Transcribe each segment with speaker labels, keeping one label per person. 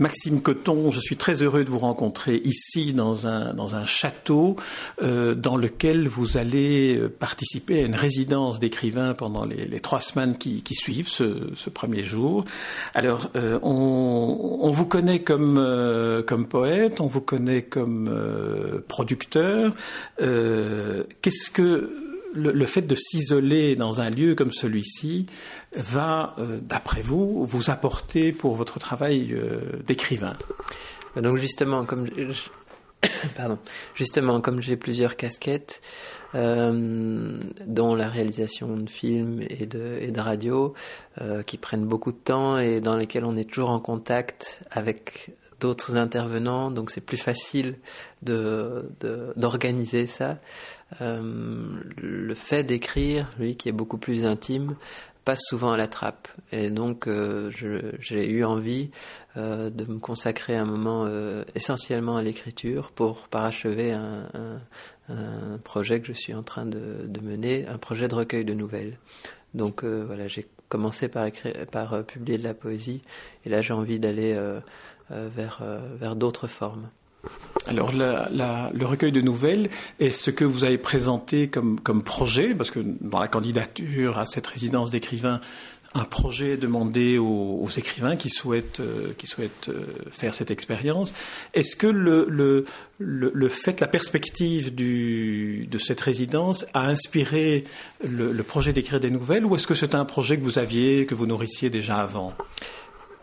Speaker 1: Maxime Coton, je suis très heureux de vous rencontrer ici dans un, dans un château euh, dans lequel vous allez euh, participer à une résidence d'écrivain pendant les, trois semaines qui, suivent ce, premier jour. Alors, euh, on, vous connaît comme, comme poète, on vous connaît comme producteur. Qu'est-ce que le, fait de s'isoler dans un lieu comme celui-ci va, euh, d'après vous, vous apporter pour votre travail euh, d'écrivain?
Speaker 2: Donc justement, comme pardon, justement comme j'ai plusieurs casquettes, euh, dont la réalisation de films et de, et radio, qui prennent beaucoup de temps et dans lesquels on est toujours en contact avec d'autres intervenants, donc c'est plus facile d'organiser de, ça. Euh, le fait d'écrire, lui, qui est beaucoup plus intime, passe souvent à la trappe. Et donc, euh, j'ai eu envie euh, de me consacrer un moment essentiellement à l'écriture pour parachever un, projet que je suis en train de, de, mener, un projet de recueil de nouvelles. Donc voilà, j'ai commencé par, écrire, par publier de la poésie, et là j'ai envie d'aller vers, vers d'autres formes.
Speaker 1: Alors, le recueil de nouvelles est ce que vous avez présenté comme, comme projet, parce que dans la candidature à cette résidence d'écrivain, un projet demandé aux, écrivains qui souhaitent, euh, qui souhaitent euh, faire cette expérience. Est-ce que le, le, le, fait, la perspective de cette résidence a inspiré le, le projet d'écrire des nouvelles, ou est-ce que c'est un projet que vous aviez, que vous nourrissiez déjà avant?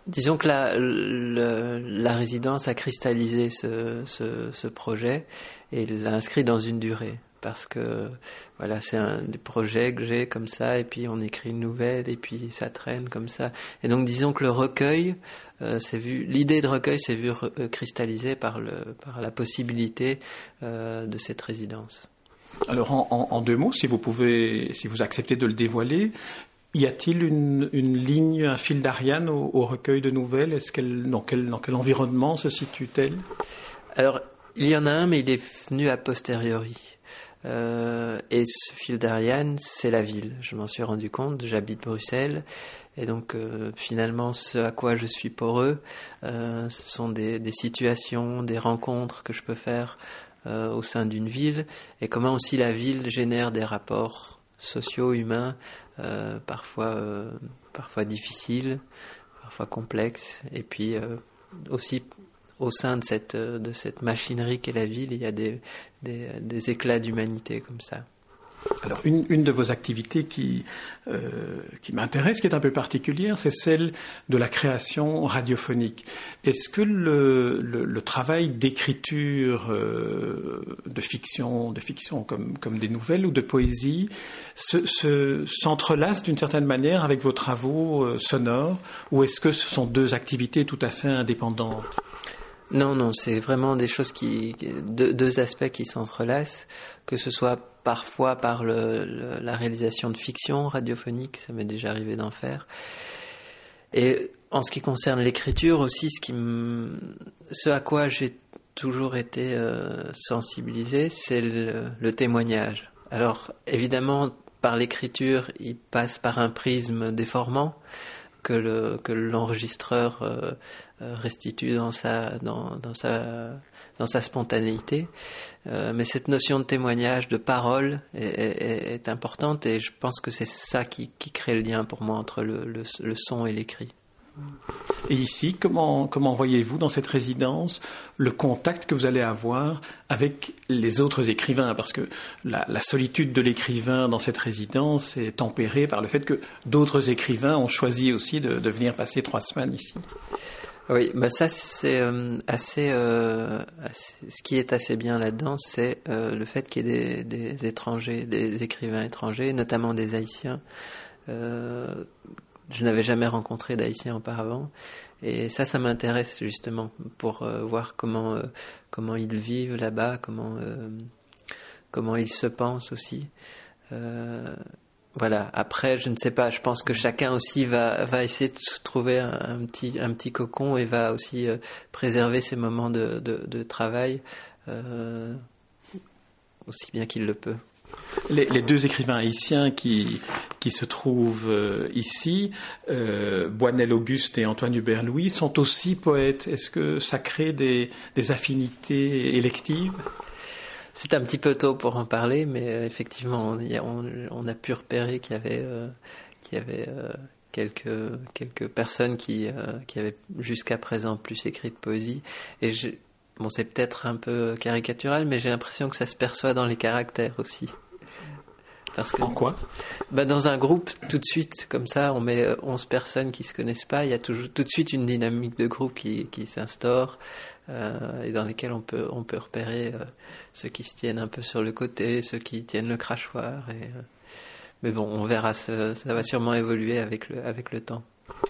Speaker 2: Disons que la, résidence a cristallisé ce, projet et l'a inscrit dans une durée. Parce que voilà, c'est un des projets que j'ai comme ça, et puis on écrit une nouvelle, et puis ça traîne comme ça. Et donc disons que le recueil, euh, l'idée de recueil s'est vue euh, cristallisée par, le, par la possibilité euh, de cette résidence.
Speaker 1: Alors en, en, en, deux mots, si vous pouvez, si vous acceptez de le dévoiler, y a-t-il une, ligne, un fil d'Ariane au, recueil de nouvelles? Est-ce qu'elle, dans quel, environnement se situe-t-elle?
Speaker 2: Alors, il y en a un, mais il est venu a posteriori. Euh, et ce fil d'Ariane, c'est la ville. Je m'en suis rendu compte. J'habite Bruxelles. Et donc, euh, finalement, ce à quoi je suis poreux, euh, ce sont des, des, situations, des rencontres que je peux faire euh, au sein d'une ville. Et comment aussi la ville génère des rapports sociaux, humains, euh, parfois, euh, parfois difficiles, parfois complexes, et puis euh, aussi au sein de cette, de cette machinerie qu'est la ville, il y a des, des, des éclats d'humanité comme ça.
Speaker 1: Alors, une, une, de vos activités qui, euh, qui m'intéresse, qui est un peu particulière, c'est celle de la création radiophonique. Est-ce que le, le, travail d'écriture euh, de fiction, de fiction comme, comme des nouvelles ou de poésie, s'entrelace se, d'une certaine manière avec vos travaux euh, sonores, ou est-ce que ce sont deux activités tout à fait indépendantes?
Speaker 2: Non, non, c'est vraiment des choses qui, deux, deux aspects qui s'entrelacent, que ce soit parfois par la réalisation de fiction radiophonique, ça m'est déjà arrivé d'en faire. Et en ce qui concerne l'écriture aussi, ce, à quoi j'ai toujours été euh, sensibilisé, c'est le, témoignage. Alors évidemment, par l'écriture, il passe par un prisme déformant que le que l'enregistreur euh, restitue dans sa spontanéité. Euh, mais cette notion de témoignage, de parole est, importante et je pense que c'est ça qui, crée le lien pour moi entre le son et l'écrit.
Speaker 1: Et ici, comment, voyez-vous dans cette résidence le contact que vous allez avoir avec les autres écrivains? Parce que la, solitude de l'écrivain dans cette résidence est tempérée par le fait que d'autres écrivains ont choisi aussi de, venir passer trois semaines ici.
Speaker 2: Oui, bah ça c'est euh, assez, euh, assez, Ce qui est assez bien là-dedans, c'est euh, le fait qu'il y ait des, des, étrangers, des écrivains étrangers, notamment des Haïtiens. Euh, je n'avais jamais rencontré d'Haïtiens auparavant, et ça, ça m'intéresse justement pour euh, voir comment comment ils vivent là-bas, comment comment ils se pensent aussi. Voilà. Après, je ne sais pas. Je pense que chacun aussi va va essayer de trouver un, petit un petit cocon et va aussi euh, préserver ses moments de de, de travail euh, aussi bien qu'il le peut.
Speaker 1: Les, deux écrivains haïtiens qui, qui se trouvent ici, Boinel Auguste et Antoine Hubert-Louis, sont aussi poètes. Est-ce que ça crée des, affinités électives?
Speaker 2: C'est un petit peu tôt pour en parler, mais effectivement, on, a, pu repérer qu'il y avait, avait quelques, personnes qui, euh, qui avaient jusqu'à présent plus écrit de poésie. Et bon, c'est peut-être un peu caricatural, mais j'ai l'impression que ça se perçoit dans les caractères aussi.
Speaker 1: Parce que, en quoi
Speaker 2: bah Dans un groupe, tout de suite, comme ça, on met 11 personnes qui se connaissent pas, il y a toujours, tout de suite une dynamique de groupe qui, qui s'instaure euh, et dans lesquelles on peut, on peut repérer euh, ceux qui se tiennent un peu sur le côté, ceux qui tiennent le crachoir. Et, mais bon, on verra, ça, va sûrement évoluer avec le, avec le temps.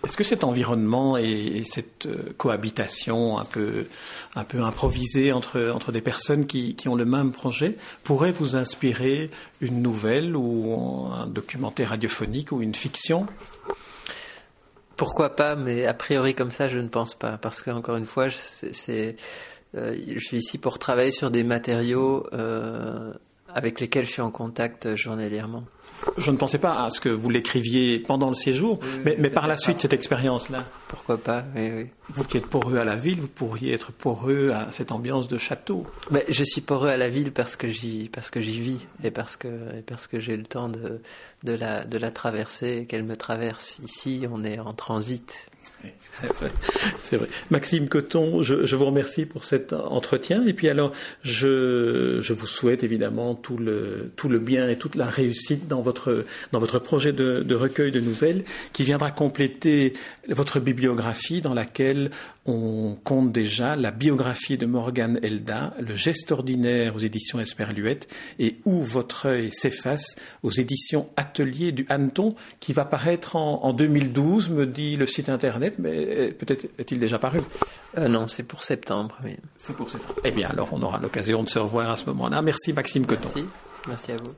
Speaker 1: Est-ce que cet environnement et, cette euh, cohabitation un peu, un improvisée entre, entre des personnes qui, qui ont le même projet pourrait vous inspirer une nouvelle ou un documentaire radiophonique ou une fiction?
Speaker 2: Pourquoi pas, mais a priori comme ça, je ne pense pas. Parce qu'encore une fois, c'est, euh, je suis ici pour travailler sur des matériaux euh, avec lesquels je suis en contact journalièrement.
Speaker 1: Je ne pensais pas à ce que vous l'écriviez pendant le séjour, mais, par la suite, cette expérience-là.
Speaker 2: Pourquoi pas, oui, oui.
Speaker 1: Vous qui êtes poreux à la ville, vous pourriez être poreux à cette ambiance de château.
Speaker 2: Mais je suis poreux à la ville parce que j'y, parce que j'y vis et parce que, parce que j'ai le temps de, de, la, de la traverser et qu'elle me traverse. Ici, on est en transit.
Speaker 1: C'est vrai. Maxime Coton, je, vous remercie pour cet entretien. Et puis alors, je, je, vous souhaite évidemment tout le, tout le bien et toute la réussite dans votre, dans votre projet de, recueil de nouvelles qui viendra compléter votre bibliographie dans laquelle on compte déjà la biographie de Morgan Elda, Le geste ordinaire aux éditions Esperluette et Où votre œil s'efface aux éditions Atelier du Hanneton qui va paraître en 2012, me dit le site internet mais peut-être est-il déjà paru
Speaker 2: euh, Non, c'est pour septembre. Oui.
Speaker 1: C'est pour septembre. Eh bien, alors on aura l'occasion de se revoir à ce moment-là. Merci Maxime Coton.
Speaker 2: Merci. Merci à vous.